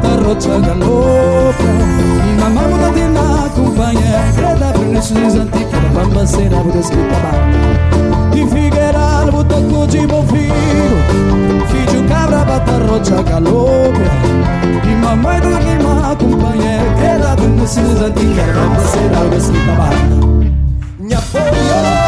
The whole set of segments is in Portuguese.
rocha galopa E mamãe muda de na companhia Greda Vinicius antiga Bamba será por escrita banda E Figueiredo tocou de envolvido Vídeo cabra bata rocha galopa E mamãe do na companhia Greda Vinicius antiga Bamba será por escrita banda Minha boy,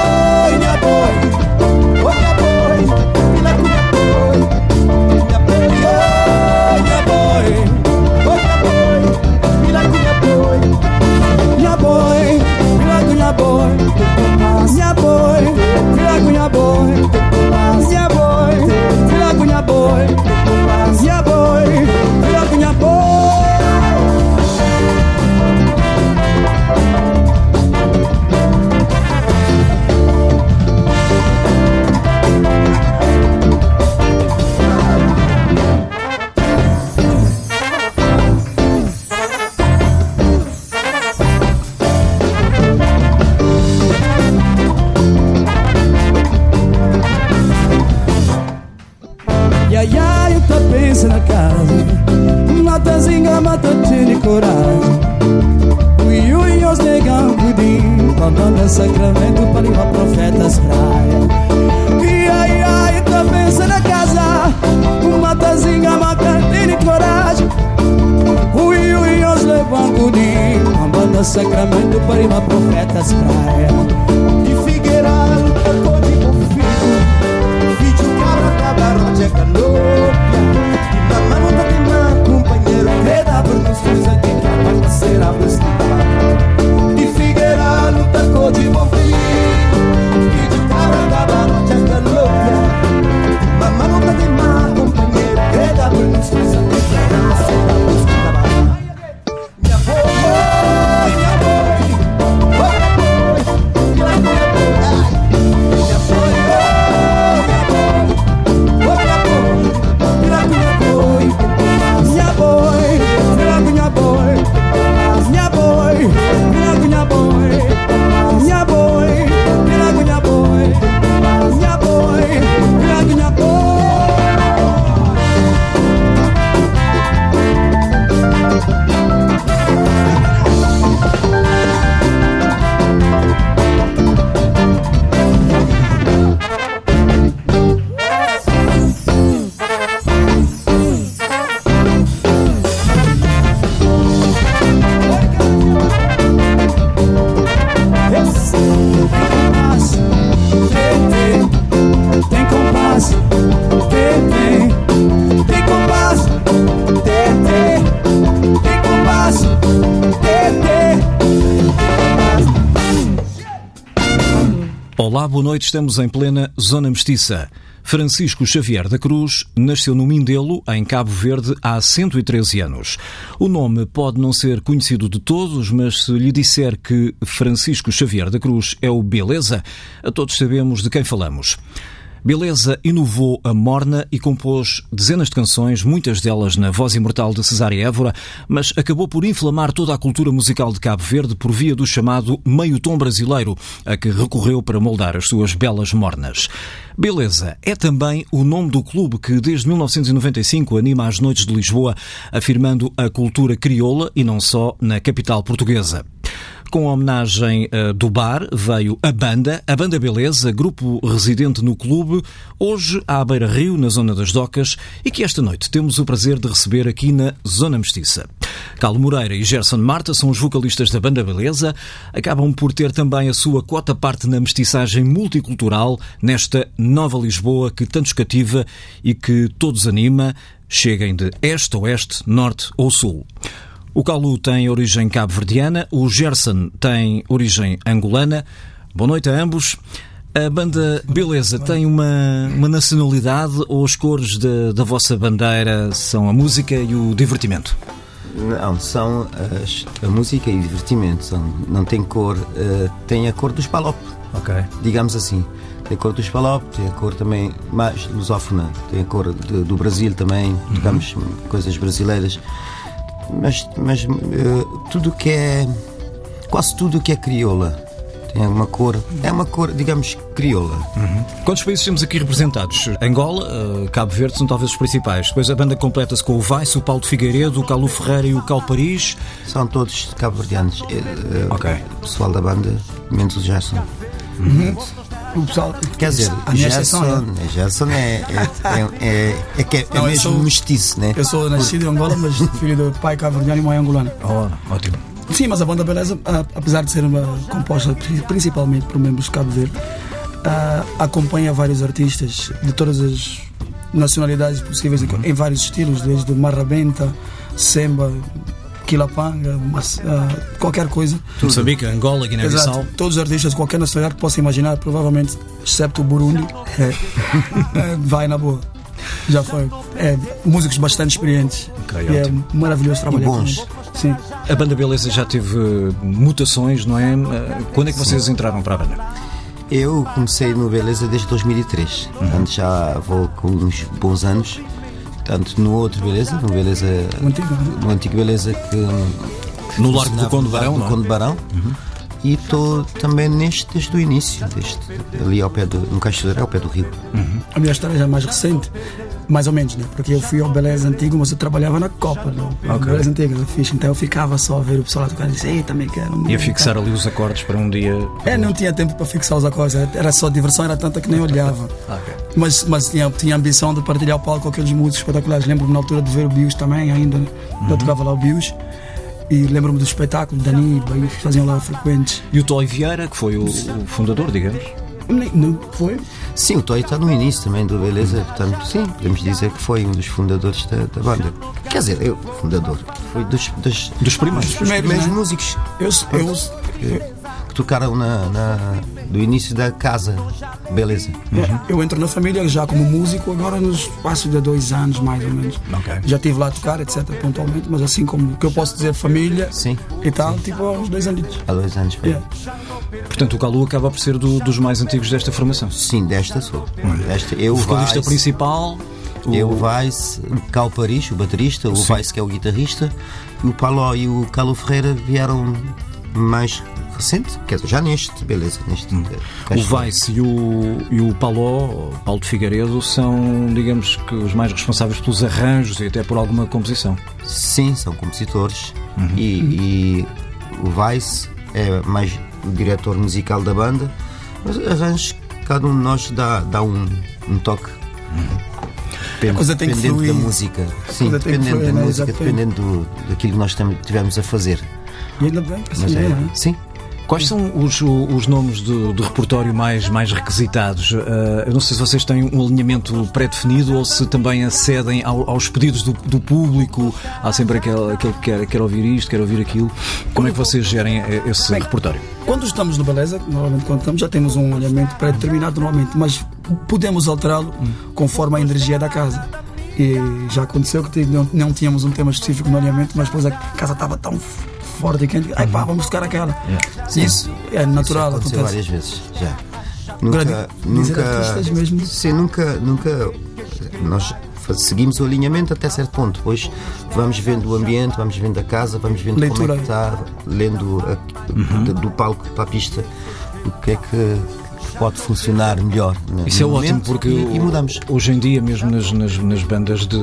boy, pudim Mandando sacramento para ir profetas praia De Figueirado, de configo Vídeo cabra, cabra, rocha galopia E mamãe não tá queimando, companheiro Greda Vinicius antiga boa noite. Estamos em plena Zona Mestiça. Francisco Xavier da Cruz nasceu no Mindelo, em Cabo Verde, há 113 anos. O nome pode não ser conhecido de todos, mas se lhe disser que Francisco Xavier da Cruz é o Beleza, a todos sabemos de quem falamos. Beleza inovou a morna e compôs dezenas de canções, muitas delas na voz imortal de Cesária Évora, mas acabou por inflamar toda a cultura musical de Cabo Verde por via do chamado meio tom brasileiro, a que recorreu para moldar as suas belas mornas. Beleza é também o nome do clube que desde 1995 anima as noites de Lisboa, afirmando a cultura crioula e não só na capital portuguesa. Com a homenagem uh, do bar veio a banda, a Banda Beleza, grupo residente no clube, hoje à Beira Rio, na Zona das Docas, e que esta noite temos o prazer de receber aqui na Zona Mestiça. Carlos Moreira e Gerson Marta são os vocalistas da Banda Beleza, acabam por ter também a sua cota parte na mestiçagem multicultural nesta nova Lisboa que tantos cativa e que todos anima, cheguem de este, oeste, norte ou sul. O Calu tem origem cabo-verdiana, o Gerson tem origem angolana. Boa noite a ambos. A banda Beleza tem uma, uma nacionalidade ou as cores de, da vossa bandeira são a música e o divertimento? Não, são as- a música e o divertimento. São, não tem cor, eh, tem a cor dos palop, Ok. digamos assim. Tem a cor dos palop, tem a cor também mais lusófona, tem a cor de- do Brasil também, tocamos coisas brasileiras. Mas, mas eh, tudo que é. quase tudo que é crioula tem uma cor, é uma cor, digamos, crioula. Quantos países temos aqui representados? Angola, eh, Cabo Verde são talvez os principais. Depois a banda completa-se com o Vice, o Paulo de Figueiredo, o Calu Ferreira e o Cal Paris. São todos cabo-verdianos. Eh, Ok. O pessoal da banda, menos o Gerson. O pessoal. Quer dizer, a minha exceção Gerson, é. Gerson é, é, é, é, é que é, é Não, mesmo sou- mestiço, né? Eu sou nascido em Angola, mas filho do pai cabo-verdiano e mãe angolana. Oh, ótimo. Sim, mas a banda Beleza, apesar de ser uma composta pri- principalmente por membros de Cabo Verde, acompanha vários artistas de todas as nacionalidades possíveis em- em vários estilos, desde marrabenta, semba, quilapanga, mas, ah, qualquer coisa. Moçambique, Angola, Guiné-Bissau. Todos os artistas de qualquer nacionalidade que possa imaginar, provavelmente, excepto o Burundi, eh, vai na boa. Já foi. É, músicos bastante experientes. Ok, e é maravilhoso trabalhar com bons. eles. Sim. A banda Beleza já teve eh, mutações, não é? Eh, Quando é que vocês entraram para a banda? Eu comecei no Beleza desde 2003, portanto já vou com uns bons anos. Tanto no outro Beleza, no Beleza. O antigo, no antigo Beleza que. que No Largo do Conde no Barão, não é? do Conde Barão. E estou também neste desde o início, desde, ali ao pé do. no Cachoeira, ao pé do rio. A minha história já é mais recente, mais ou menos, né? Porque eu fui ao Beleza Antigo, mas eu trabalhava na Copa, no Ok. Beleza Antigo, na ficha. Então eu ficava só a ver o pessoal lá tocar e disse, ei, também quero. Ia fixar ali os acordes para um dia. É, não tinha tempo para fixar os acordes, era só diversão, era tanta que nem olhava. Ok. Mas, mas tinha, tinha a ambição de partilhar o palco com aqueles músicos espetaculares. Lembro-me na altura de ver o Bios também, ainda. Eu tocava lá o Bios. E lembro-me do espetáculo, Dani, Bahia, que faziam lá frequentes. E o Toy Vieira, que foi o, o fundador, digamos. Não, foi? Sim, o Toy está no início também do Beleza, portanto, sim, podemos dizer que foi um dos fundadores da, da banda. Quer dizer, eu, fundador, foi dos, dos, Dos primeiros. Dos primeiros, primeiros né? músicos Eu, eu, que, que tocaram na, na- do início da casa. Beleza. eu entro na família já como músico agora nos espaço de dois anos, mais ou menos. Ok. Já estive lá a tocar, etc, pontualmente, mas assim como o que eu posso dizer família Sim. e tal, tipo há uns dois anos. Há dois anos foi. Yeah. Portanto, o Calu acaba por ser do- dos mais antigos desta formação. Sim, desta sou. Desta, eu, O vocalista principal. o- eu, o o Cal Paris, o baterista, o Vice que é o guitarrista, e o Paló e o Calo Ferreira vieram mais recente, quer dizer, já neste, beleza, neste. Hum. O Vice e o, e o Paló, o Paulo de Figueiredo, são, digamos que, os mais responsáveis pelos arranjos e até por alguma composição. Sim, são compositores. E, e o Vice é mais o diretor musical da banda, mas arranjos, cada um de nós dá, dá um, um toque. Depende- coisa tem que dependendo fluir. da música. Sim, que dependendo fluir, da né? música, Exatamente. dependendo do, daquilo que nós tivemos a fazer. E ainda bem que assim Mas é, é, né? sim, Quais são os, os nomes do, do repertório mais, mais requisitados? Ah, eu não sei se vocês têm um alinhamento pré-definido ou se também acedem ao- aos pedidos do, do público. Há sempre aquele, aquele que quer, quer ouvir isto, quer ouvir aquilo. Como é que vocês gerem eh, esse Bem, repertório? Quando estamos no Beleza, normalmente quando estamos já temos um alinhamento pré-determinado normalmente, mas podemos alterá-lo conforme a energia da casa. E já aconteceu que não, não tínhamos um tema específico no alinhamento, mas depois a casa estava tão forte e quente, ai pá, vamos tocar aquela. Isso é natural, Isso aconteceu acontece. várias vezes, já. Nunca, nunca, mesmo. sim, nunca, nunca, nós seguimos o alinhamento até certo ponto, depois vamos vendo o ambiente, vamos vendo a casa, vamos vendo como Leitura. é que está, lendo a- Uhum. do, palco para a pista, o que é que pode funcionar melhor. Isso é ótimo porque e, e mudamos. hoje em dia, mesmo nas, nas, nas bandas de,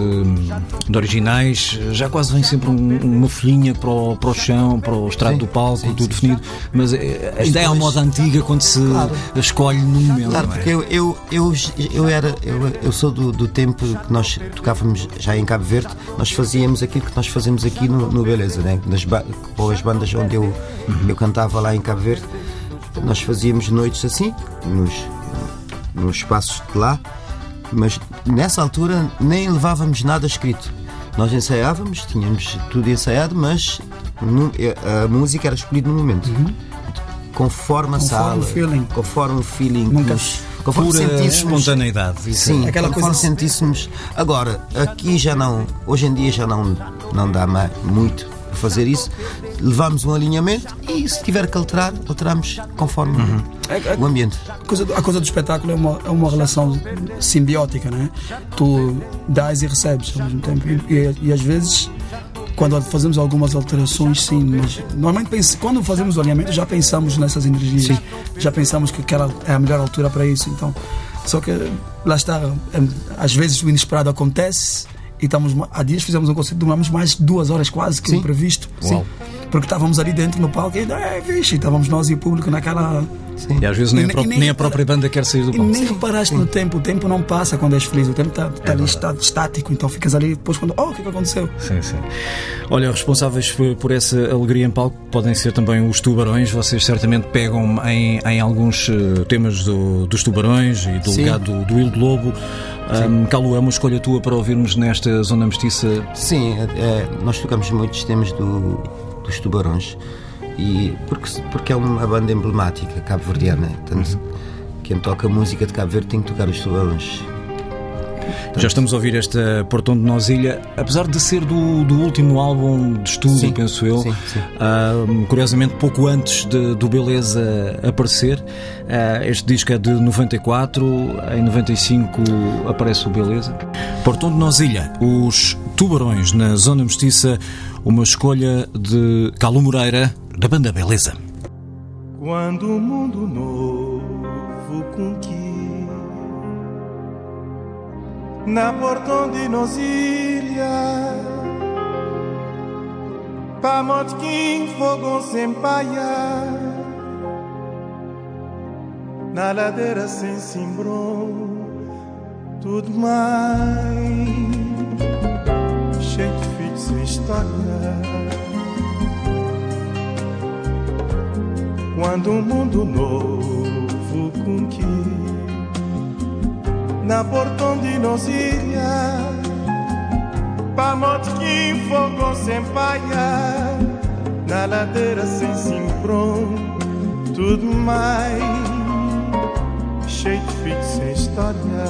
de originais, já quase vem sempre um- uma folhinha para o, para o chão, para o estrado Sim, do palco, sim, tudo sim. definido. Mas eh, ainda é a moda antiga quando se Claro. escolhe no momento. Claro, é? porque eu, eu, eu, eu, era, eu, eu sou do, do tempo que nós tocávamos já em Cabo Verde, nós fazíamos aquilo que nós fazemos aqui no, no Beleza, né? Nas com as bandas onde eu, eu cantava lá em Cabo Verde, nós fazíamos noites assim, nos, nos espaços de lá, mas nessa altura nem levávamos nada escrito. Nós ensaiávamos, tínhamos tudo ensaiado, mas nu- a música era escolhida no momento. Conforme a Conforme sala, feeling. conforme o feeling, Nunca- nos- conforme Pura sentíssemos. espontaneidade. Sim, Aquela conforme coisa- sentíssemos. Agora, aqui já não, hoje em dia já não, não dá mais, muito para fazer isso. Levamos um alinhamento e se tiver que alterar, alteramos conforme é- o ambiente. A coisa, do- a coisa do espetáculo é uma, é uma relação simbiótica, né? Tu dás e recebes ao mesmo tempo. E, e- às vezes, quando fazemos algumas alterações, sim, mas normalmente quando fazemos o alinhamento já pensamos nessas energias. Já pensamos que aquela é a melhor altura para isso. Então, só que lá está, é, às vezes o inesperado acontece. E estamos, há dias fizemos um concerto, demoramos mais duas horas quase que o previsto. Uau. Porque estávamos ali dentro no palco e, é, vixe, estávamos nós e o público naquela, E às vezes nem, E a, nem- nem nem a própria banda quer sair do e palco. nem reparaste no tempo, o tempo não passa quando és feliz, o tempo está É ali está, estático, então ficas ali depois quando, oh, o que é que aconteceu? Sim, sim. Olha, responsáveis por, essa alegria em palco podem ser também os tubarões. Vocês certamente pegam em, em alguns eh, temas do- dos tubarões e do Sim. legado do, do Lobo. Um, Calu, é uma escolha tua para ouvirmos nesta zona mestiça. Sim, é- é, nós tocamos muitos temas do, dos Tubarões e porque, porque é uma banda emblemática cabo-verdiana. Portanto, quem toca música de Cabo Verde tem que tocar os Tubarões. Já estamos a ouvir esta Portão de Nosilha, apesar de ser do, do último álbum de estúdio, Sim, penso eu. sim, sim. Um, curiosamente, pouco antes de- do Beleza aparecer. Ah, este disco é de 94, em 95 aparece o Beleza. Portão de Nosilha, os Tubarões na Zona Mestiça, uma escolha de Calu Moreira, da banda Beleza. Quando o mundo novo conquista na portão de nos ilha pa motquim fogão sem paia na ladeira sem cimbrom tudo mais cheio de filhos sem quando um mundo novo conquista. Na portão de nos ilha pa motquim fogo sem paia na ladeira sem cimbrom tudo mais cheio de filhos sem história.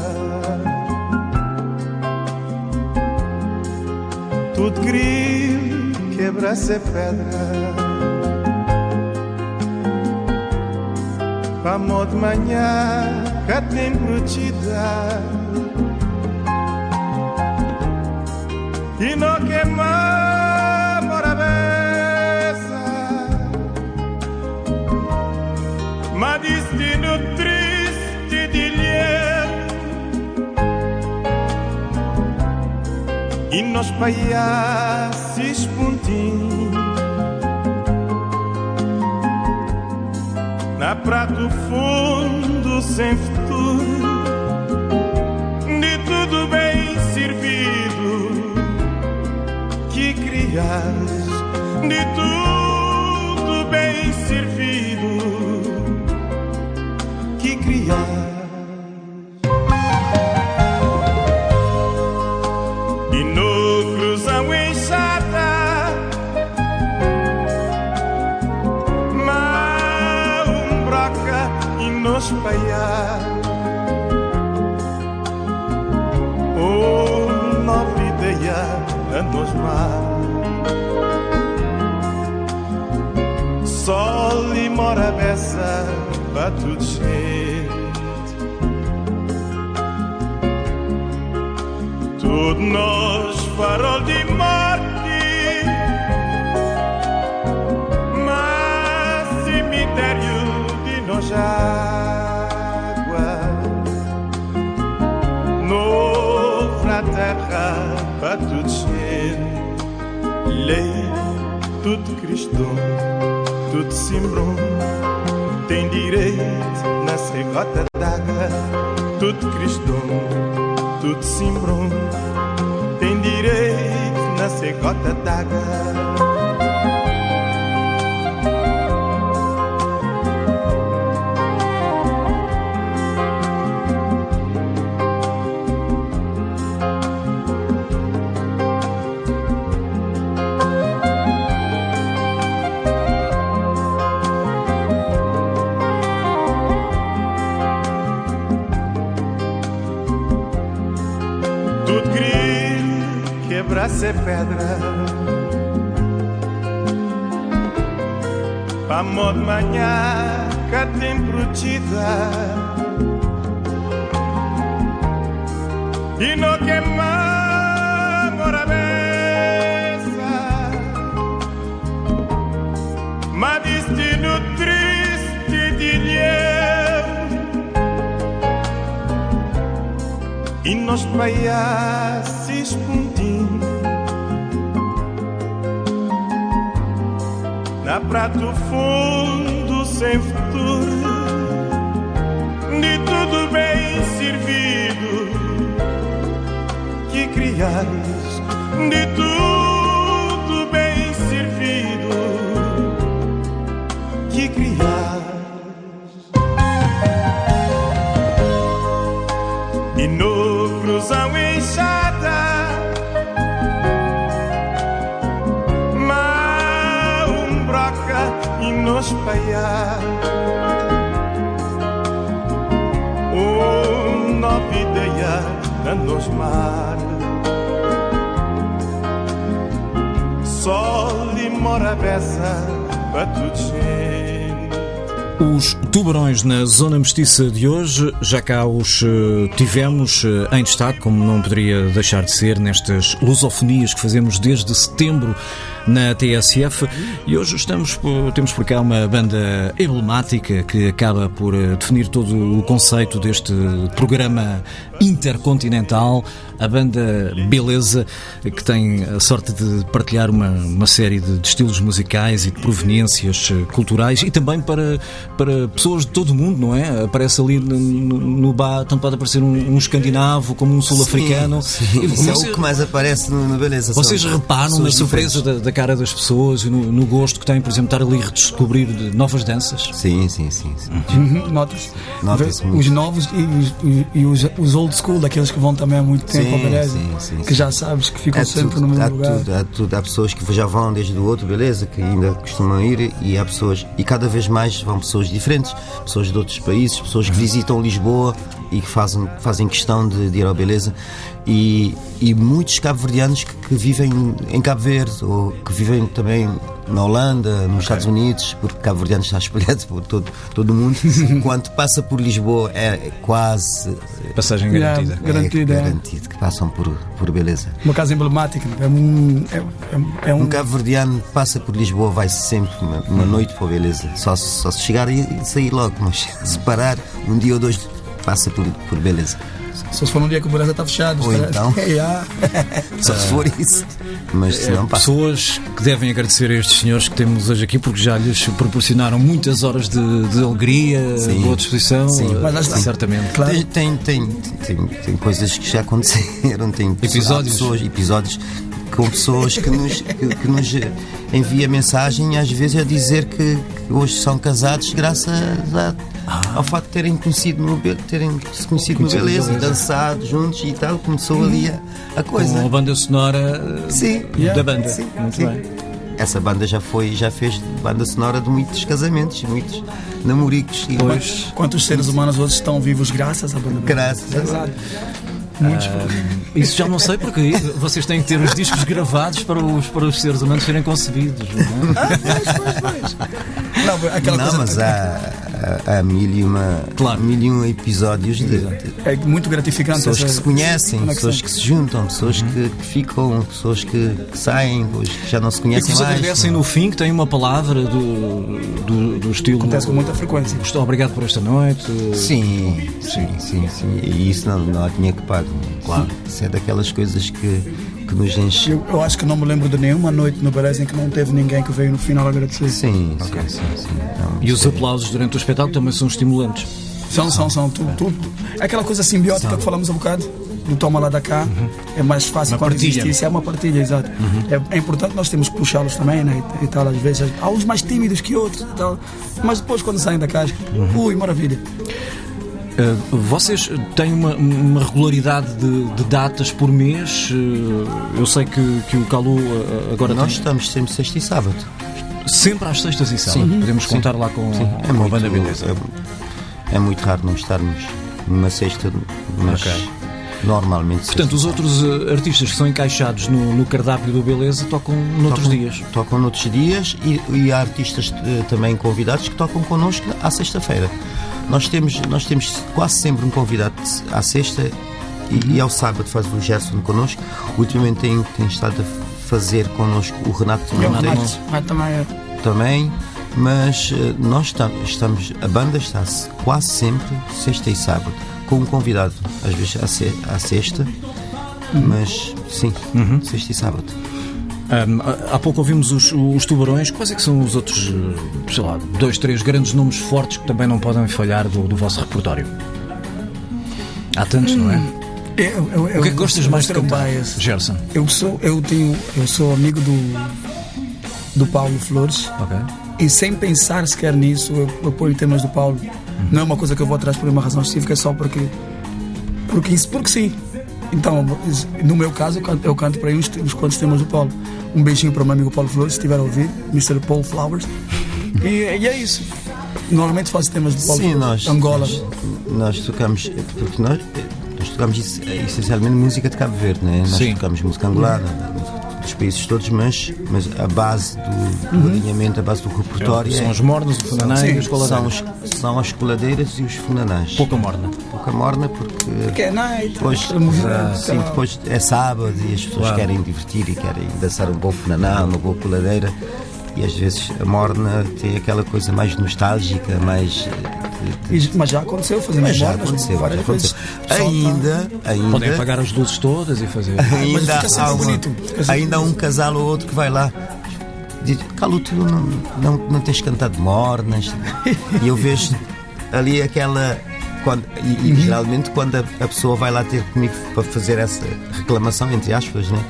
Tudo grilo quebra-se pedra Vamos de manhã, cá tem brutida E não queimamos a cabeça Mas destino triste de lhe E nós paiaces pontinhos na prato fundo sem futuro, de tudo bem servido que crias, de tudo Tudo grilo, quebra-se é pedra. Pa de manhã, cá tem protegida E não queima nos paiaces pontinho Na prato fundo sem futuro De tudo bem servido Que criares De tudo e nos paiar Um nova ideia a nos mar Sol e mora beça para tudo gente Os tubarões na zona mestiça de hoje, já cá os eh, tivemos eh, em destaque, como não poderia deixar de ser, nestas lusofonias que fazemos desde setembro na TSF. E hoje estamos, temos por cá uma banda emblemática que acaba por eh, definir todo o conceito deste programa intercontinental, a banda Beleza, que tem a sorte de partilhar uma, uma série de, de estilos musicais e de proveniências eh, culturais e também para, para pessoas de todo o mundo, não é? Aparece ali no, no, bar, tanto pode aparecer um, um escandinavo como um sul-africano. E Isso é o que mais aparece no, no Beleza. são vocês reparam na surpresa da, da cara das pessoas e no, no gosto que têm, por exemplo, estar ali a redescobrir de novas danças? Sim, sim, sim. sim. Uhum, Vê muito. Os novos e, os- e- e os, os old school, daqueles que vão também há muito tempo Sim, ao beleza, sim, sim, que sim. já sabes que ficam Há sempre tudo, no mesmo há lugar. Tudo, há, tudo. há pessoas que já vão desde o outro, beleza, que ainda costumam ir, e há pessoas, e cada vez mais vão pessoas diferentes, pessoas de outros países, pessoas que visitam Lisboa e que fazem, fazem questão de, de ir ao beleza, e, e muitos cabo-verdianos que, que vivem em Cabo Verde, ou que vivem também na Holanda, nos Estados Unidos, porque Cabo-Verdiano está espalhado por todo, todo o mundo. Quando passa por Lisboa, é quase Passagem Yeah, garantida. Garantido, é é. garantido que passam por, por beleza. Uma casa emblemática, é um. É, é- é um Um cabo-verdiano passa por Lisboa, vai sempre uma, uma noite para a beleza. Só, se- só se chegar e, e sair logo, mas se parar um dia ou dois, passa por, por beleza. Só se for um dia que o beleza está fechado. Ou então. Yeah. Só se for isso. Mas se não passa. Pessoas que devem agradecer a estes senhores que temos hoje aqui porque já lhes proporcionaram muitas horas de, de alegria, Sim. boa disposição, Sim. eh, Mas lá está. certamente. Claro. Tem, tem, tem, tem, tem coisas que já aconteceram, tem Episódios. pessoas, episódios com pessoas que nos, que, que nos, envia mensagem às vezes a dizer que, que hoje são casados graças a- ao facto de terem conhecido no, Be- terem se conhecido no beleza, e Beleza. dançado juntos e tal, começou ali a, a coisa. Com a banda sonora Sim, da banda. Sim, Muito sim. bem. Essa banda já foi, já fez banda sonora de muitos casamentos, muitos namoricos e Pois. Quantos seres humanos hoje estão vivos graças à banda? graças a Exato. Muitos. Isso já não sei porque vocês têm que ter os discos gravados para os, para os seres humanos serem concebidos. Não é? Não, aquela Não, coisa mas há, há, há mil, e uma, Claro. mil e um episódios de, de é muito gratificante. pessoas que essa se conhecem, conexão. pessoas que se juntam, pessoas que, que ficam, pessoas que, que saem, pessoas que já não se E conhecem que vos mais. agradecem no fim que tem uma palavra do, do, do estilo. Acontece com muita frequência. Estou obrigado por esta noite. Sim, sim, sim, sim. E isso não, não há dinheiro que pague. Claro. Isso é daquelas coisas que, que nos enche. Eu, eu acho que não me lembro de nenhuma noite no Beleza em que não teve ninguém que veio no final agradecer. Sim, sim, sim, sim. Não, E os é- aplausos durante o espetáculo também são estimulantes. São, são, são. Tudo, tudo. É aquela coisa simbiótica que falamos há bocado. Do toma lá da cá. É mais fácil Uma quando partilha. existe isso. É uma partilha, exato. É, é importante nós temos que puxá-los também, né? E, e tal, às vezes. Há uns mais tímidos que outros e tal. Mas depois, quando saem da casca, ui, maravilha. Uh, vocês têm uma, uma regularidade de, de datas por mês? Uh, eu sei que, que o Calu uh, agora Nós tem estamos sempre sexta e sábado. sempre às sextas e sábados. Podemos contar lá com, É com a muito, banda Beleza. é, é muito raro não estarmos numa sexta, mas Ok. Normalmente Portanto, os outros uh, artistas que são encaixados no, no cardápio do Beleza tocam noutros tocam, dias. Tocam noutros dias e, e há artistas eh, também convidados que tocam connosco à sexta-feira. Nós temos, nós temos quase sempre um convidado à sexta e, e ao sábado faz o Gerson connosco. Ultimamente tem, tem estado a fazer connosco o Renato ah, também também, mas eh, nós estamos, estamos, a banda está se- quase sempre sexta e sábado, com um convidado, às vezes à, se- à sexta, mas sim, sexta e sábado. Um, há pouco ouvimos os, os tubarões. Quais é que são os outros, uh, sei lá, dois, três grandes nomes fortes que também não podem falhar do, do vosso repertório? Há tantos, não é? Eu, eu, eu, O que é que gostas eu mais de cantar. Gerson? Eu sou, eu tenho, eu sou amigo do, do Paulo Flores Ok. e sem pensar sequer nisso, eu apoio temas do Paulo. Não é uma coisa que eu vou atrás por uma razão específica, é só porque, porque, isso- porque sim. Então, no meu caso, eu canto, eu canto para aí uns, uns quantos temas do Paulo. Um beijinho para o meu amigo Paulo Flores, se estiver a ouvir, Mr. Paul Flowers. E, e é isso. Normalmente faço temas do Paulo Sim, Flores. nós, Angola. nós, nós tocamos, porque nós, nós tocamos es- essencialmente música de Cabo Verde, né? nós Sim. tocamos música angolana, dos países todos, mas, mas a base do, do alinhamento, a base do repertório São é- os mornos, o funanai e os são, coladeiros. os, são as coladeiras e os funanãs. Pouca morna. Pouca morna porque Que é night, depois, movimento, sim, depois é sábado e as pessoas Claro. querem divertir e querem dançar um bom funaná, uma boa coladeira e às vezes a morna tem aquela coisa mais nostálgica, mais E- Mas já aconteceu, fazemos mas já aconteceu, já várias aconteceu. pessoal tá- Ainda, ainda, Podem apagar as luzes todas e fazer. Mas ainda fica sempre há, uma- bonito, ainda há um casal ou outro que vai lá. Diz, Calo, tu não, não, não tens cantado mornas. e eu vejo ali aquela. Quando, e, e geralmente quando a, a pessoa vai lá ter comigo para fazer essa reclamação, entre aspas, né?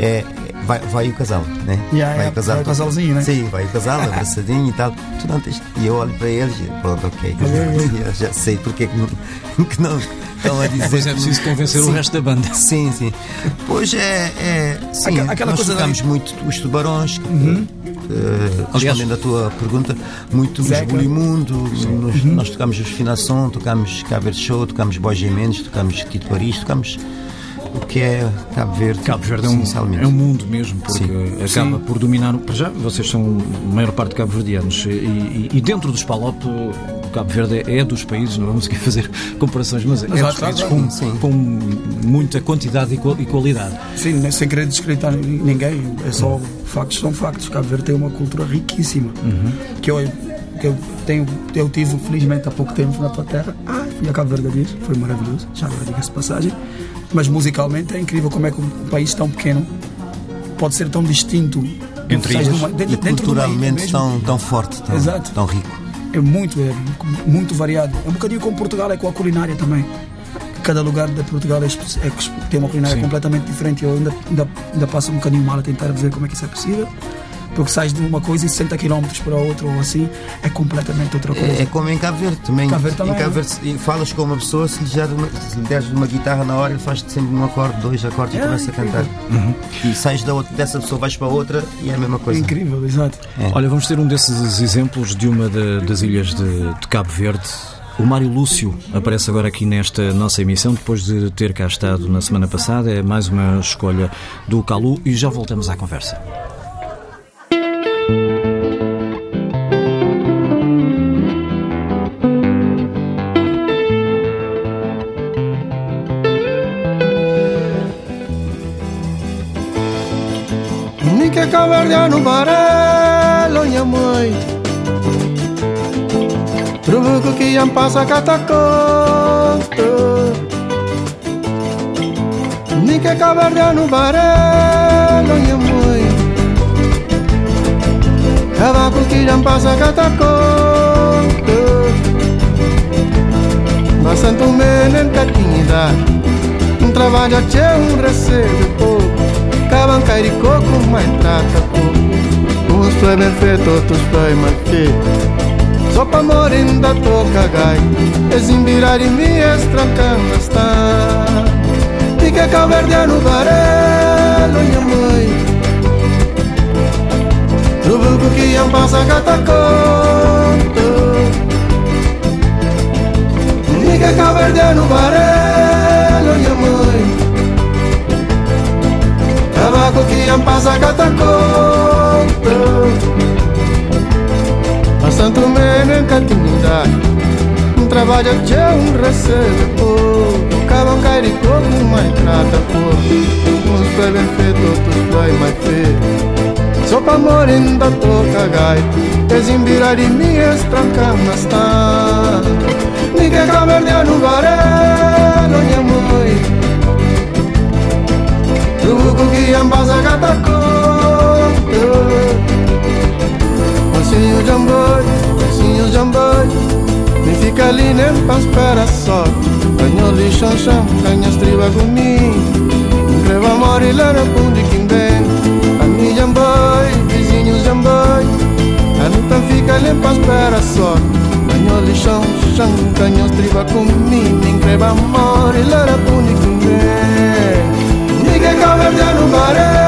é, vai, vai o casal, né? Yeah, vai yeah, o casal. vai o casalzinho, né? Sim, vai o casal, abraçadinho e tal. Tu não tens. E eu olho para eles e pronto, ok. eu já sei porque é que não, que não estão a dizer. Depois é preciso convencer o Sim. resto da banda. Sim, sim. Pois é, é sim, Aquela- aquela nós coisa tocamos daí- muito os tubarões, eh, respondendo à tua pergunta, muito Zeca. Nos- nós tocamos os Finação, tocamos Cabo Verde Show, tocamos Bois Mendes, tocamos Tito Paris, tocamos o que é Cabo Verde. Cabo Verde é um, é um mundo mesmo, porque Sim. acaba por dominar. Para já, vocês são a maior parte cabo-verdianos e, e- e dentro dos PALOP, Cabo Verde é, é dos países, não vamos aqui fazer comparações, mas é dos Exato, países claro, com, com muita quantidade e qual- e qualidade. Sim, sem querer descreditar ninguém, é só factos são factos. Cabo Verde tem uma cultura riquíssima. Que, eu, que eu, tenho, eu tive, felizmente, há pouco tempo na tua terra. Ah, fui a Cabo Verde foi maravilhoso, já agora diga-se de passagem. Mas musicalmente é incrível como é que um país tão pequeno pode ser tão distinto Entre eles. de E culturalmente tão, tão forte, tão, Exato. tão rico. É muito, é muito variado. É um bocadinho como Portugal, é com a culinária também. Cada lugar de Portugal é, é tem uma culinária Sim. completamente diferente. Eu ainda, ainda, ainda passo um bocadinho mal a tentar ver como é que isso é possível. Porque sais de uma coisa e 60 km para outra ou assim é completamente outra coisa. É, é como em Cabo Verde também. Cabo Verde também, em Cabo é. Verde, falas com uma pessoa, se lhe, der uma, se lhe deres uma guitarra na hora, ele faz-te sempre um acorde, dois acordes e É, começa a cantar. E sais da outra, dessa pessoa, vais para outra e é a mesma coisa. Incrível, exato. Olha, vamos ter um desses exemplos de uma da- das ilhas de, de Cabo Verde. O Mário Lúcio aparece agora aqui nesta nossa emissão, depois de ter cá estado na semana passada. É mais uma escolha do Calu e já voltamos à conversa. Mica caverdiano barello mia mãe Trovo que iam passa catacota Mica caverdiano barello mia mãe Cavaco que iam passa catacota Mas santo menen catinha Um trabalho c'è un recebe pouco cair coco, mas trata foi mal feito Só pra morrer ainda tô cagai Esimbirar em mim, estrancando está. Fica caverdiano barelo, minha mãe Tudo que iam passar gata conto Fica caverdiano barelo, minha mãe Tabaco que iam passar gata conto Mas tanto menos catinidade Um trabalho que é um recebe pouco Cabam cair de coco, mas trata pouco Uns foi bem feito, outros foi mais feito Só pra morrer ainda tô cagai Desembirar de mim, estrancar nas tanto Ninguém cavernear no varelo, minha mãe Tudo que ambas a gata conta Mocinho jamboi, mocinho jamboi Me fica ali nem pra esperar só. Ganho lixo chão, ganha estriba comigo Creva no fundo de quem vem. A mim jamboi, vizinho jamboi A luta fica ali pra esperar só. Ganho lixo chão, ganha estriba comigo Creva amore lá no fundo de quem vem. Mica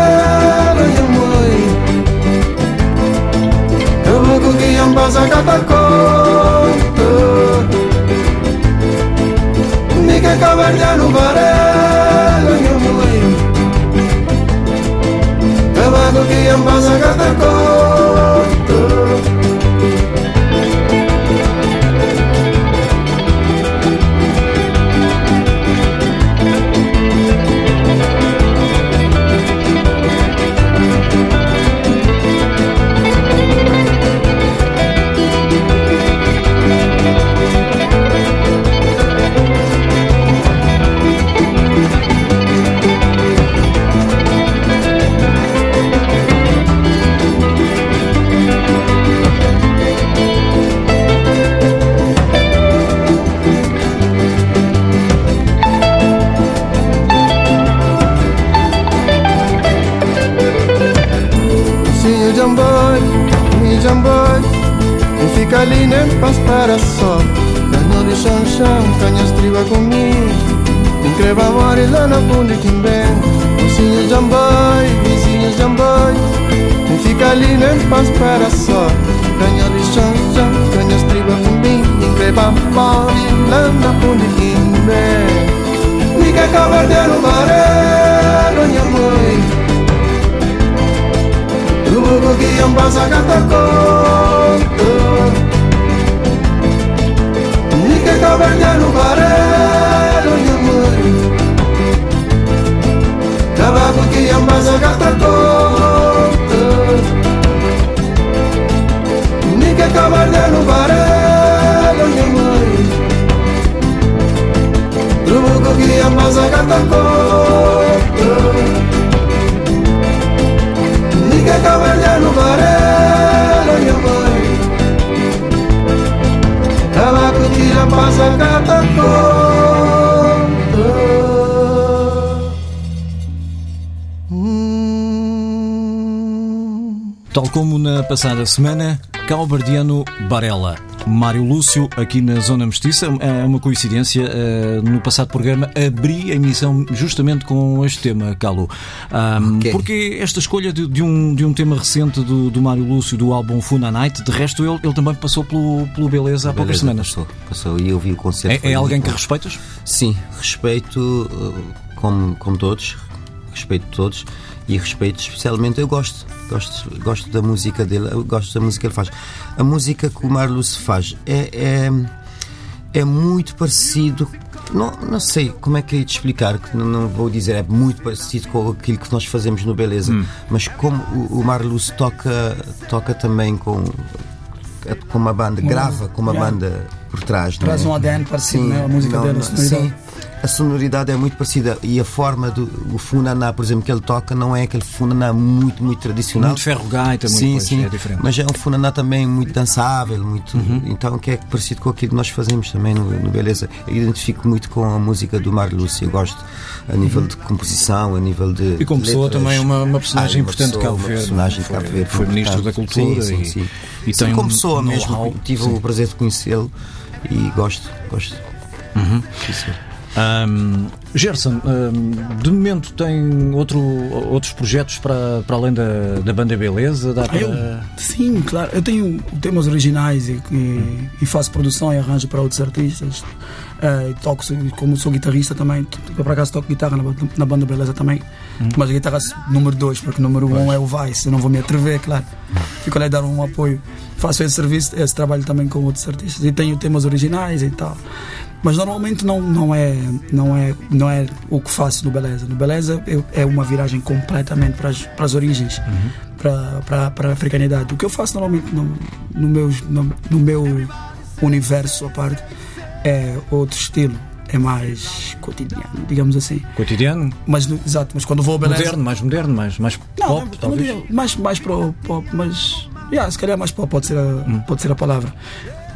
gata conto Mica caverdiano barelo, Mica caverdiano barelo, minha mãe Tudo que iam passar gata conto Mica caverdiano barelo, minha mãe Tabaco que já passa gata como na passada semana, Calbardiano Barella. Mário Lúcio, aqui na Zona Mestiça, é uma coincidência. eh, No passado programa abri a emissão justamente com este tema, Calo. Ahm, Ok. Porque esta escolha de, de um, de um tema recente do, do Mário Lúcio, do álbum Funa Night, de resto ele, ele também passou pelo, pelo Beleza há poucas semanas. Passou, passou e eu vi o concerto. É, é alguém que respeitas? Sim, respeito uh, como, como todos, respeito todos e respeito especialmente, eu gosto, gosto, gosto da música dele, gosto da música que ele faz. A música que o Marlus faz é, é, é muito parecido, não, não sei como é que é de explicar, que não, não vou dizer, é muito parecido com aquilo que nós fazemos no Beleza, mas como o, o Marlus toca, toca também com, com uma banda, grava com uma Yeah. banda por trás. não Traz é? um ADN parecido, né? A música não, dele, não. Sim, a sonoridade é muito parecida e a forma do o funaná, por exemplo, que ele toca não é aquele funaná muito, muito tradicional. Muito ferro gaita, muito sim, pois, sim, é diferente. mas é um funaná também muito dançável, muito, Uhum. então que é parecido com aquilo que nós fazemos também no, no Beleza. Eu identifico muito com a música do Mar Lúcio, eu gosto a nível de composição, a nível de Uhum. E como de pessoa também uma, uma personagem Ah, uma importante de pessoa, Cabo uma Verde. personagem de foi, Cabo Verde, foi ministro da Cultura sim, e, sim, sim. e Sim, tem como um pessoa mesmo, tive Sim. o prazer de conhecê-lo e gosto, gosto. Uhum. Sim, Ahm, Gerson, ahm, de momento tem outro, outros projetos para, para além da, da banda Beleza? Dá para... Eu, sim, claro. Eu tenho temas originais e, e- e faço produção e arranjo para outros artistas. Eh, toco, como sou guitarrista também, por acaso toco guitarra na, banda- na banda Beleza também, mas guitarra número 2, porque número 1 um é o Vice, eu não vou me atrever, claro. Fico ali a dar um apoio. Faço esse serviço, esse trabalho também com outros artistas e tenho temas originais e tal. Mas normalmente não, não, é, não, é, não é o que faço no Beleza. No Beleza eu- é uma viragem completamente para as, para as origens, para, para, para a africanidade. O que eu faço normalmente no, no, meu, no, no meu universo à parte é outro estilo. É mais cotidiano, digamos assim. Cotidiano? Mas, exato, mas quando vou ao Beleza. Moderno, mais moderno, mais, mais Não, pop, não, talvez? mais, mais para o pop, mas. Yeah, se calhar mais pop pode ser a, Hum. pode ser a palavra.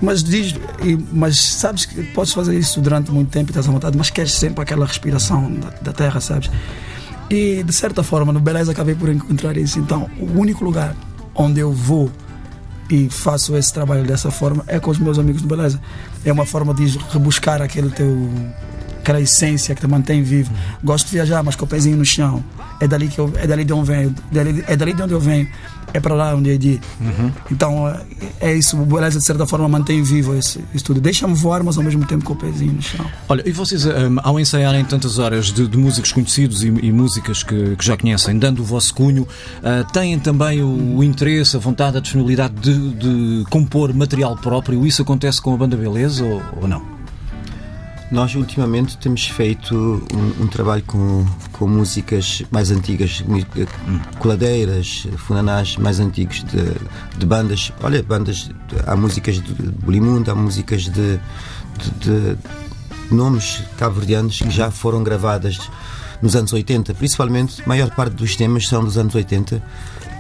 Mas diz, e- mas sabes que podes fazer isso durante muito tempo e estás à vontade, mas queres sempre aquela respiração da, da terra, sabes? E de certa forma, no Beleza acabei por encontrar isso. Então, o único lugar onde eu vou e faço esse trabalho dessa forma é com os meus amigos do Beleza. É uma forma de rebuscar aquele teu aquela essência que te mantém vivo. Gosto de viajar, mas com o pezinho no chão. É dali que eu, é dali de onde eu venho, dali- é dali de onde eu venho. É para lá onde eu de ir. Então é- é isso, o Beleza de certa forma mantém vivo esse, isso tudo. Deixa-me voar, mas ao mesmo tempo com o pezinho no chão. Olha, e vocês, ahm, ao ensaiarem tantas horas de, de músicos conhecidos e, e músicas que, que já conhecem, dando o vosso cunho, ah, têm também o, o interesse, a vontade, a disponibilidade de, de compor material próprio? Isso acontece com a banda Beleza ou, ou não? Nós ultimamente temos feito um, um trabalho com, com músicas mais antigas, eh, coladeiras, funanás mais antigos de, de bandas. Olha, bandas, há músicas de Bolimundo, há músicas de, de, de nomes cabo-verdianos que já foram gravadas nos anos 80, principalmente, a maior parte dos temas são dos anos 80.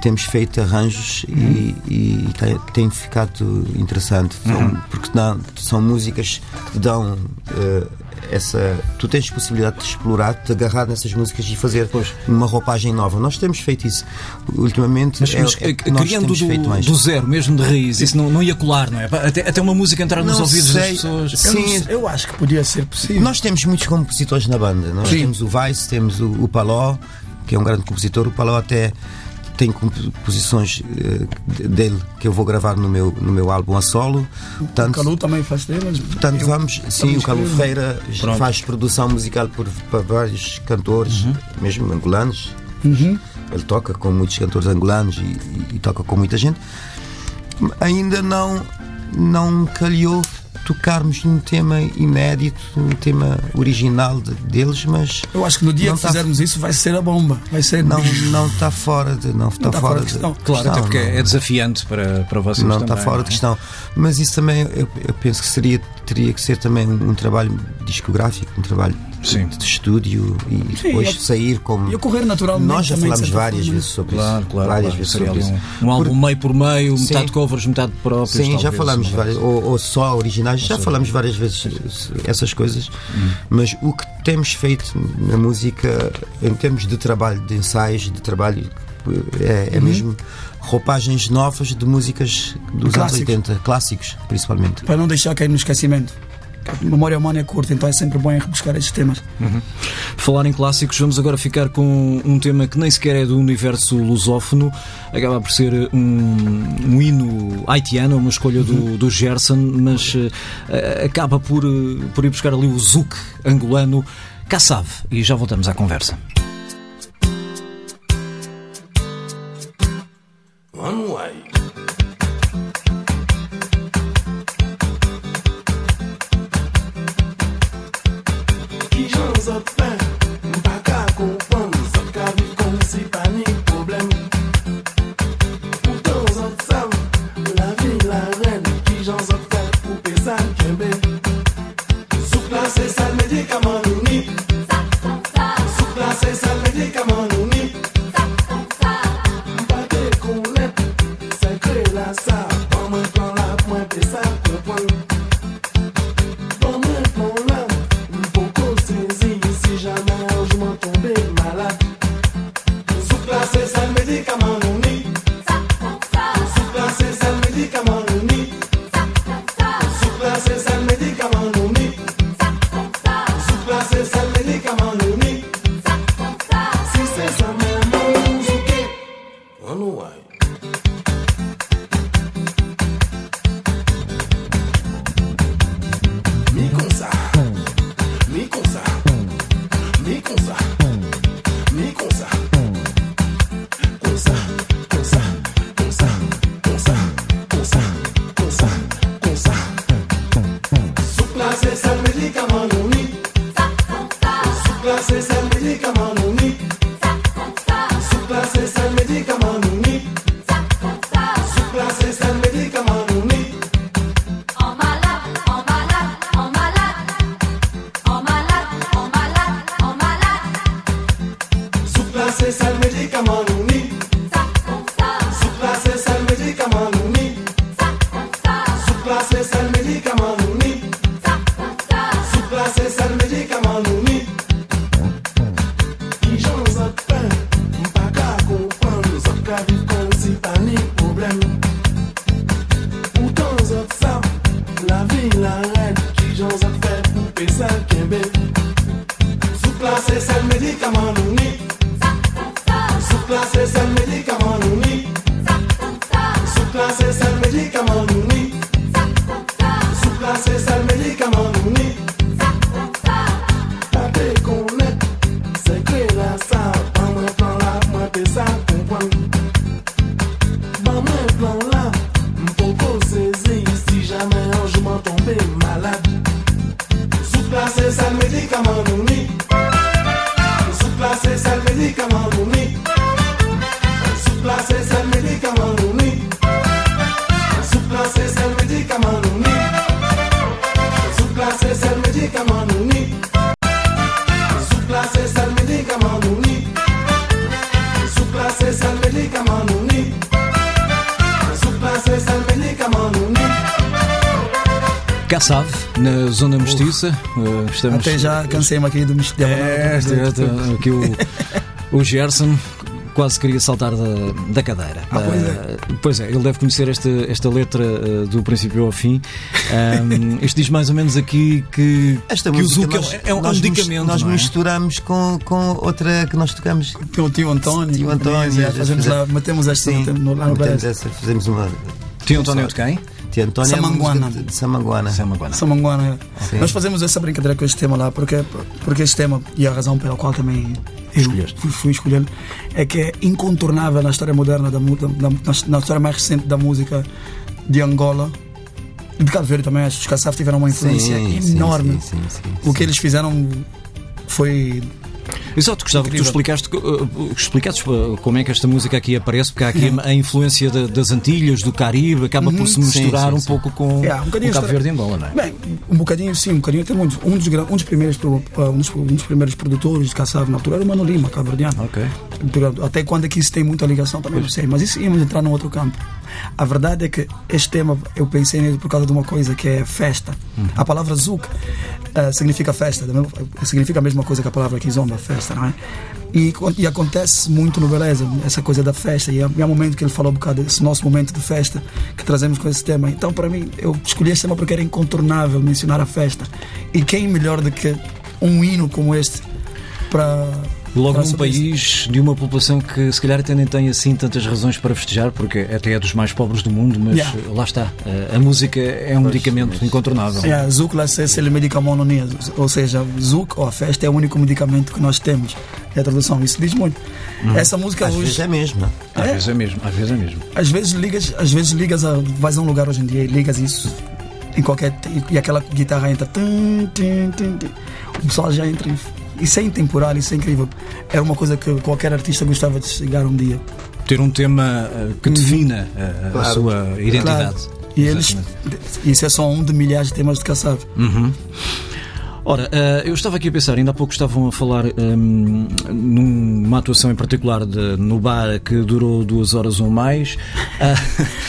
Temos feito arranjos e, e tem, tem ficado interessante, São- porque não, são músicas que te dão eh, essa. Tu tens possibilidade de explorar, de agarrar nessas músicas e fazer uma roupagem nova. Nós temos feito isso ultimamente. Mas, é, mas, é criando temos feito do, mais. do zero, mesmo de raiz, isso não, não ia colar, não é? Até, até uma música entrar nos Não ouvidos sei. das pessoas. Eu, Sim. sei, eu acho que podia ser possível. Nós temos muitos compositores na banda. Nós Sim. temos o Vice, temos o, o Paló, que é um grande compositor. O Paló até tem composições eh, dele que eu vou gravar no meu, no meu álbum a solo. o Portanto, Calu também faz temas. portanto Eu- vamos. Sim, o escrevo. Ferreira Pronto. faz produção musical por, para vários cantores, mesmo angolanos. Ele toca com muitos cantores angolanos e, e- e toca com muita gente. Ainda não, não calhou tocarmos num tema inédito, num tema original de- deles, mas Eu acho que no dia que tá- fizermos isso vai ser a bomba. Vai ser. não não está fora de não está tá fora, fora de questão. Claro, até porque não. é desafiante para, para vocês não também. está fora não de é? questão. Mas isso também eu, eu penso que seria teria que ser também um, um trabalho discográfico, um trabalho Sim. de estúdio e Sim, depois sair como E ocorrer naturalmente. nós já falámos várias forma. vezes sobre Claro, isso, claro. várias claro. vezes sobre isso. um, um álbum Por- meio por meio, Sim. metade covers, metade próprios. Sim, já talvez, falámos não é? várias, ou, ou só originais, já falámos várias vezes essas coisas, Hum. mas o que temos feito na música, em termos de trabalho, de ensaios, de trabalho é, é mesmo roupagens novas de músicas dos Clássicos. anos 80, clássicos, principalmente. Para não deixar cair no esquecimento. A memória humana é curta, então é sempre bom rebuscar estes temas. Falar em clássicos, vamos agora ficar com um tema que nem sequer é do universo lusófono, acaba por ser um, um hino haitiano, uma escolha do, do Gerson, mas eh, acaba por, eh, por ir buscar ali o zouk angolano Kassave. E já voltamos à conversa. dançar. Isaac Kembe. Zona Mestiça. Eh, Estamos... Até já cansei-me aqui do mistério. É, este- este- aqui o, o Gerson quase queria saltar da, da cadeira. Ah, pois é. Ah, pois é, ele deve conhecer esta, esta letra ah, do princípio ao fim. Isto diz mais ou menos aqui que, Esta que o é, um- é um nós medicamento. Nós é? misturamos com, com outra que nós tocamos. Tem o tio António. Tio António, fazemos fizemos- lá, metemos esta Sim, no, lá metemos essa, fizemos uma. Tio António de quem? Tia Antónia é Samanguana. música de- Samanguana. Samaguana. Samanguana. Sim. Nós fazemos essa brincadeira com este tema lá, porque, porque este tema, e a razão pela qual também eu Escolheste. fui, fui escolher, é que é incontornável na história moderna, da, da, na, na história mais recente da música de Angola. E de Cabo Verde também, acho que os Kassaf tiveram uma influência Sim, sim, enorme. sim, sim, sim, O que eles fizeram foi Exato, gostava que tu Incrível. explicaste, uh, que explicasses uh, como é que esta música aqui aparece, porque há aqui a influência da- das Antilhas, do Caribe, acaba por se misturar sim, um sim. pouco com É, um o Cabo Verde e Angola, não é? Bem, um bocadinho sim, um bocadinho tem muitos. Um dos, um dos primeiros uh, um dos, um dos primeiros produtores de caçava na altura era o Mano Lima, cabo-verdiano. Ok. Até quando que isso tem muita ligação também não sei, mas isso íamos entrar num outro campo. A verdade é que este tema eu pensei nele por causa de uma coisa que é festa. A palavra zouk eh, significa festa, significa a mesma coisa que a palavra kizomba, festa, não é? E, e acontece muito no Beleza, essa coisa da festa. E é, e é o momento que ele falou um bocado desse nosso momento de festa que trazemos com esse tema. Então, para mim, eu escolhi esse tema porque era incontornável mencionar a festa. E quem melhor do que um hino como este para. Logo num sobre isso? país de uma população que se calhar até nem tem assim tantas razões para festejar, porque até é dos mais pobres do mundo, mas Yeah. lá está. A, a música é um medicamento incontornável. Yeah, Zouk lá se ele medicamento é. Ou seja, Zouk ou a festa é o único medicamento que nós temos. É a tradução, isso diz muito. Essa música Às hoje. vezes é mesmo. Às vezes é mesmo, às vezes é mesmo. Às vezes ligas, às vezes ligas a, vais a um lugar hoje em dia e ligas isso em qualquer e aquela guitarra entra tum, tum, tum, tum. o pessoal já entra em- isso é intemporal, isso é incrível. É uma coisa que qualquer artista gostava de chegar um dia. Ter um tema eh, que defina eh, a Claro. sua identidade. Claro. E eles, isso é só um de milhares de temas de Kassab. Ora, eh, eu estava aqui a pensar, ainda há pouco estavam a falar hum, numa atuação em particular de- no bar que durou duas horas ou mais. Ah,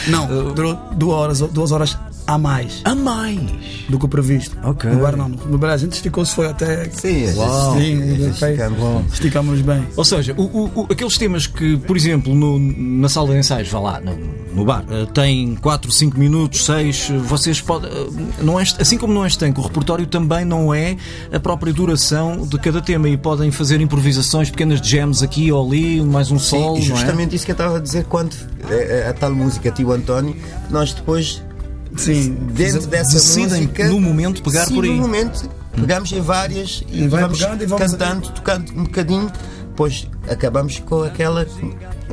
Não, durou duas horas, duas horas a mais a mais! do que o previsto. Ok. No bar não. No bar a gente esticou-se foi até. Sim, Uau. Sim, ficamos- esticamos bem. Ou seja, o- o- o- aqueles temas que, por exemplo, no- na sala de ensaios, vá lá, no, no bar, eh, tem 4, 5 minutos, 6, vocês podem. eh, Não é, assim como não é estanque, o repertório também não é a própria duração de cada tema e podem fazer improvisações, pequenas jams aqui ou ali, mais um Sim, solo, não é? justamente isso que eu estava a dizer quando eh, a, tal música Tio António, nós depois Sim, dentro dessa decidem música no momento pegar sim, por aí. no momento pegamos em várias e, E vamos e vamos- cantando, tocando um bocadinho, depois acabamos com aquela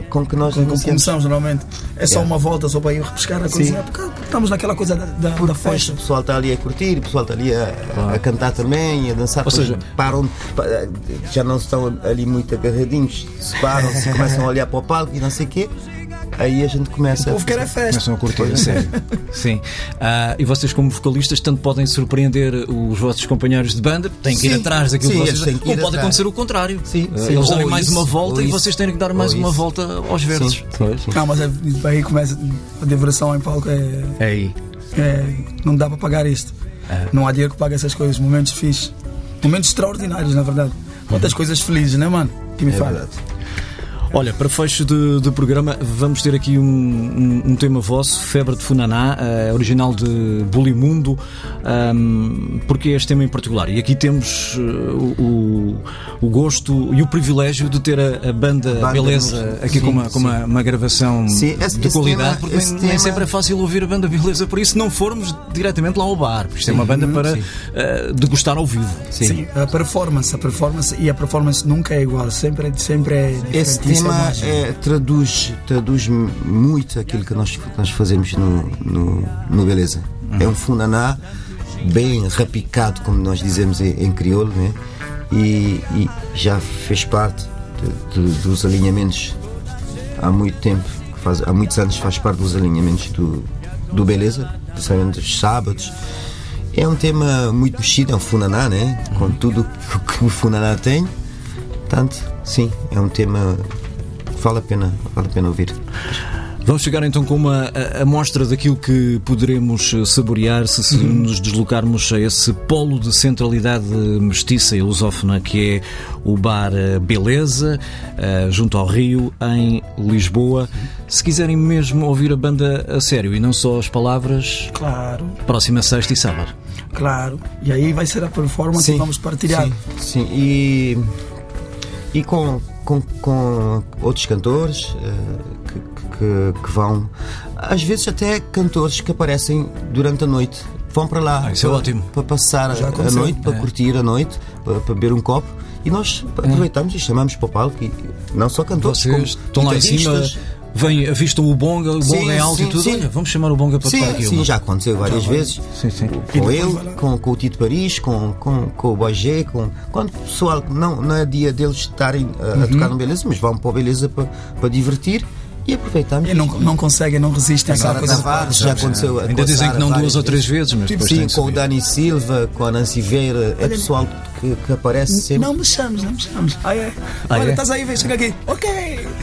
com que nós iniciamos. começamos normalmente. É só Yeah. uma volta só para ir repescar a coisinha. Porque estamos naquela coisa da, da, da festa. o pessoal está ali a curtir, o pessoal está ali a, a cantar também, a dançar. Ou seja- param, pa- já não estão ali muito agarradinhos, separam-se, começam a olhar para o palco e não sei o quê. Aí a gente começa O povo quer é festa. Começam a curtir, a sério. Sim. Ah, e vocês, como vocalistas, tanto podem surpreender os vossos companheiros de banda, têm que ir Sim. atrás daquilo Sim, que eles vocês têm que Ou ir pode atrás. acontecer o contrário. Sim, Ah, sim. Eles darem mais uma volta e isso. vocês terem que dar mais Ou uma isso. volta aos versos. Sim, sim, sim. Não, mas é- aí começa a diversão em palco. É, É aí. é- não dá para pagar isto. Não há dinheiro que pague essas coisas. Momentos fixes. Momentos extraordinários, na verdade. Quantas coisas felizes, né, mano? Que me É fala. verdade. Olha, para fecho de, de programa, vamos ter aqui um, um- um tema vosso, Febre de Funaná, eh, original de Bulimundo. Um, porque este tema em particular? E aqui temos eh, o, o- gosto e o privilégio de ter a, a banda, Banda Beleza aqui com, Sim, uma, com uma, uma gravação Sim, esse- de esse qualidade, tema- porque nem, nem tema- sempre é fácil ouvir a banda Beleza, por isso não formos diretamente lá ao bar. Isto é uma banda para sim. eh, degustar ao vivo. Sim, a performance, a performance e a performance nunca é igual, sempre, é- sempre é diferente. Esse Isso é é, traduz, traduz muito aquilo que nós, nós fazemos no, no, no Beleza. É um funaná bem rapicado, como nós dizemos em, em crioulo, né? e, e já fez parte de- de- dos alinhamentos há muito tempo, faz, há muitos anos faz parte dos alinhamentos do, do Beleza, principalmente os sábados. É um tema muito mexido, é um funaná, né? com tudo que, que o funaná tem. Portanto, sim, é um tema vale a pena, vale a pena ouvir. Vamos chegar então com uma amostra daquilo que poderemos eh, saborear se, se nos deslocarmos a esse polo de centralidade mestiça e lusófona que é o bar eh, Beleza, eh, junto ao Rio, em Lisboa. Se quiserem mesmo ouvir a banda a sério e não só as palavras, Claro, próxima sexta e sábado. claro. E aí vai ser a performance que vamos partilhar. Sim, sim. E, e com, com, com outros cantores eh, que, que, que vão. Às vezes até cantores que aparecem durante a noite. Vão para lá Ah, isso é para, ótimo. para passar a noite, para É. curtir a noite, para, para beber um copo. E nós aproveitamos e chamamos para o palco. E não só cantores, Vocês como estão lá em cima, vêm, avistam o bonga, o Sim, bonga é alto sim, e tudo. sim. Vamos chamar o bonga para tocar Sim, aquilo. sim, já aconteceu várias vezes. Sim, sim. Com ele, com, com o Tito Paris, com, com, com o G, com. Quando o pessoal não, não é dia deles estarem uh, a tocar no Beleza, mas vão para o Beleza para, para divertir E aproveitamos. E não, não conseguem, não resistem só a Agora coisa Tavares, já aconteceu. Ainda com a dizem que não duas ou três vezes. mas depois Sim, com o. Dani Silva, com a Nancy Vieira, é pessoal que, que aparece sempre. Não me chames, não me chames. Ah, é? Ah, Olha, é? estás aí, vem, chega aqui. Ok.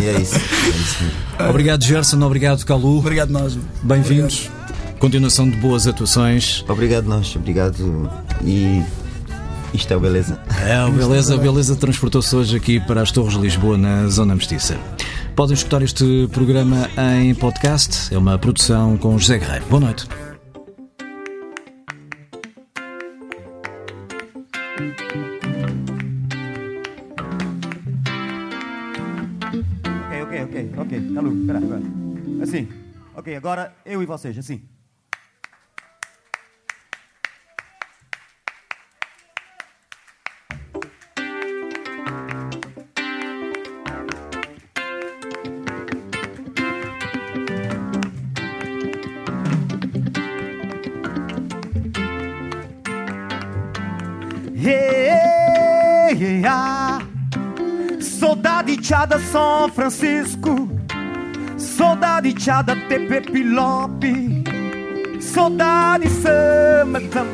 E é isso. É isso. Obrigado, Gerson. Obrigado, Calu. Obrigado, nós. Bem-vindos. Continuação de boas atuações. Obrigado, nós. Obrigado. E isto é o beleza. É, o beleza, a beleza transportou-se hoje aqui para as Torres de Lisboa, na Zona Mestiça. Podem escutar este programa em podcast. É uma produção com José Guerreiro. Boa noite. Ok, ok, ok, ok. Calu, espera. Assim. Ok, agora eu e vocês, assim. Yeah, yeah. Saudade tchada São Francisco. Saudade tchada Tepe Pilope Saudade Samatam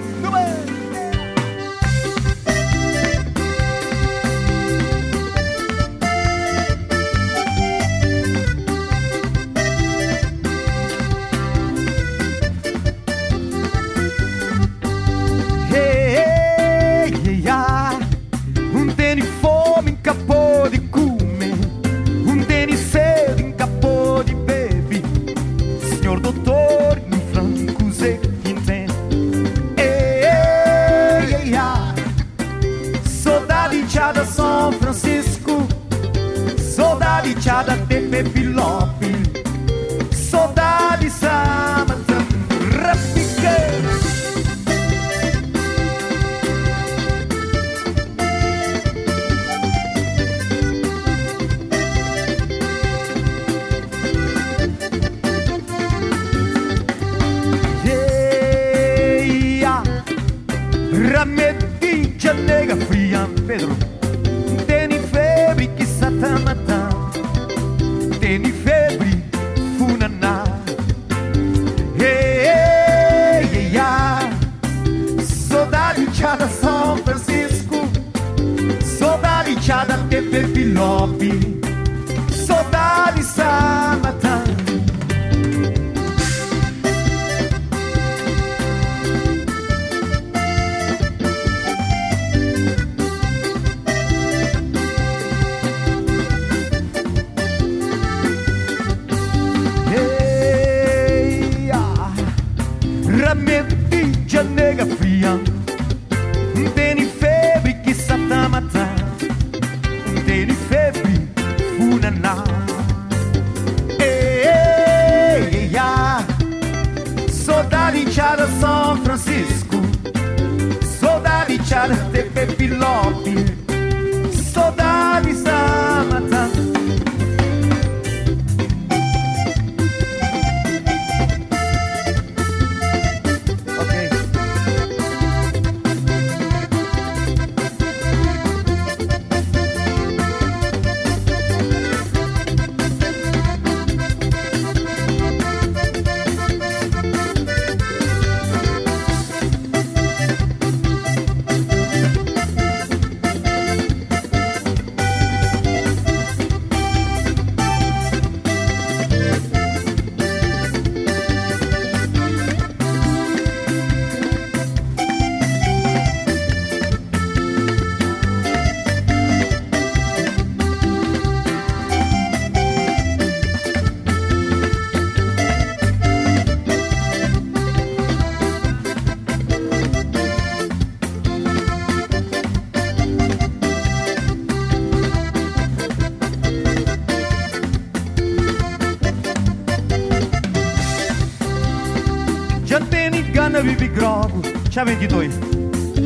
Já 22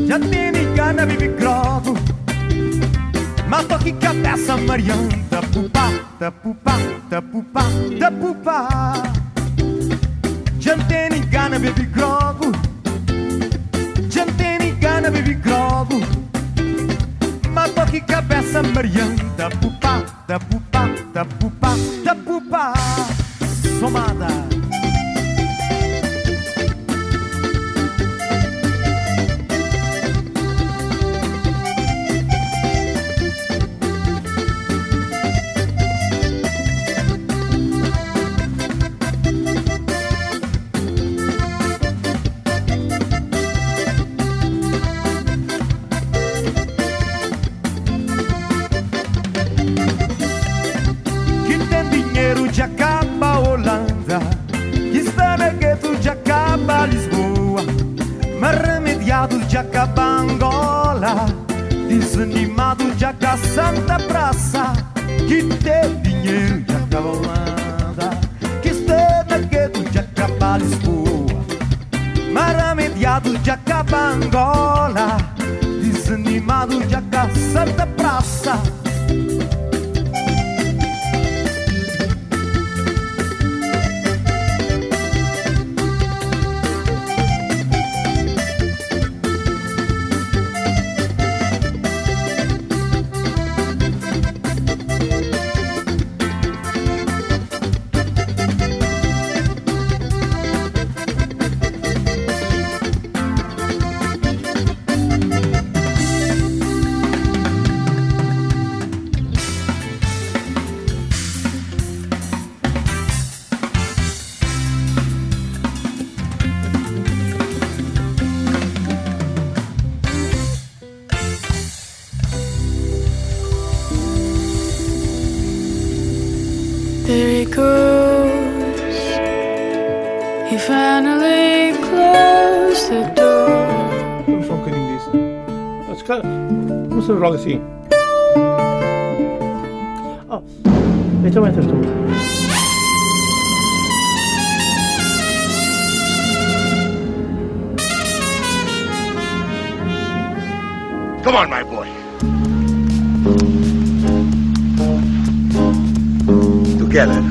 Já tem gana vive que cabeça marianta Pupá, da pupá, da pupá, da pupá Já tem gana vive grogo. Já tem gana vive que cabeça marianta Pupá, da pupá, da pupá, da remediado não se logo assim. Oh, então entras tu. Come on, my boy. Together.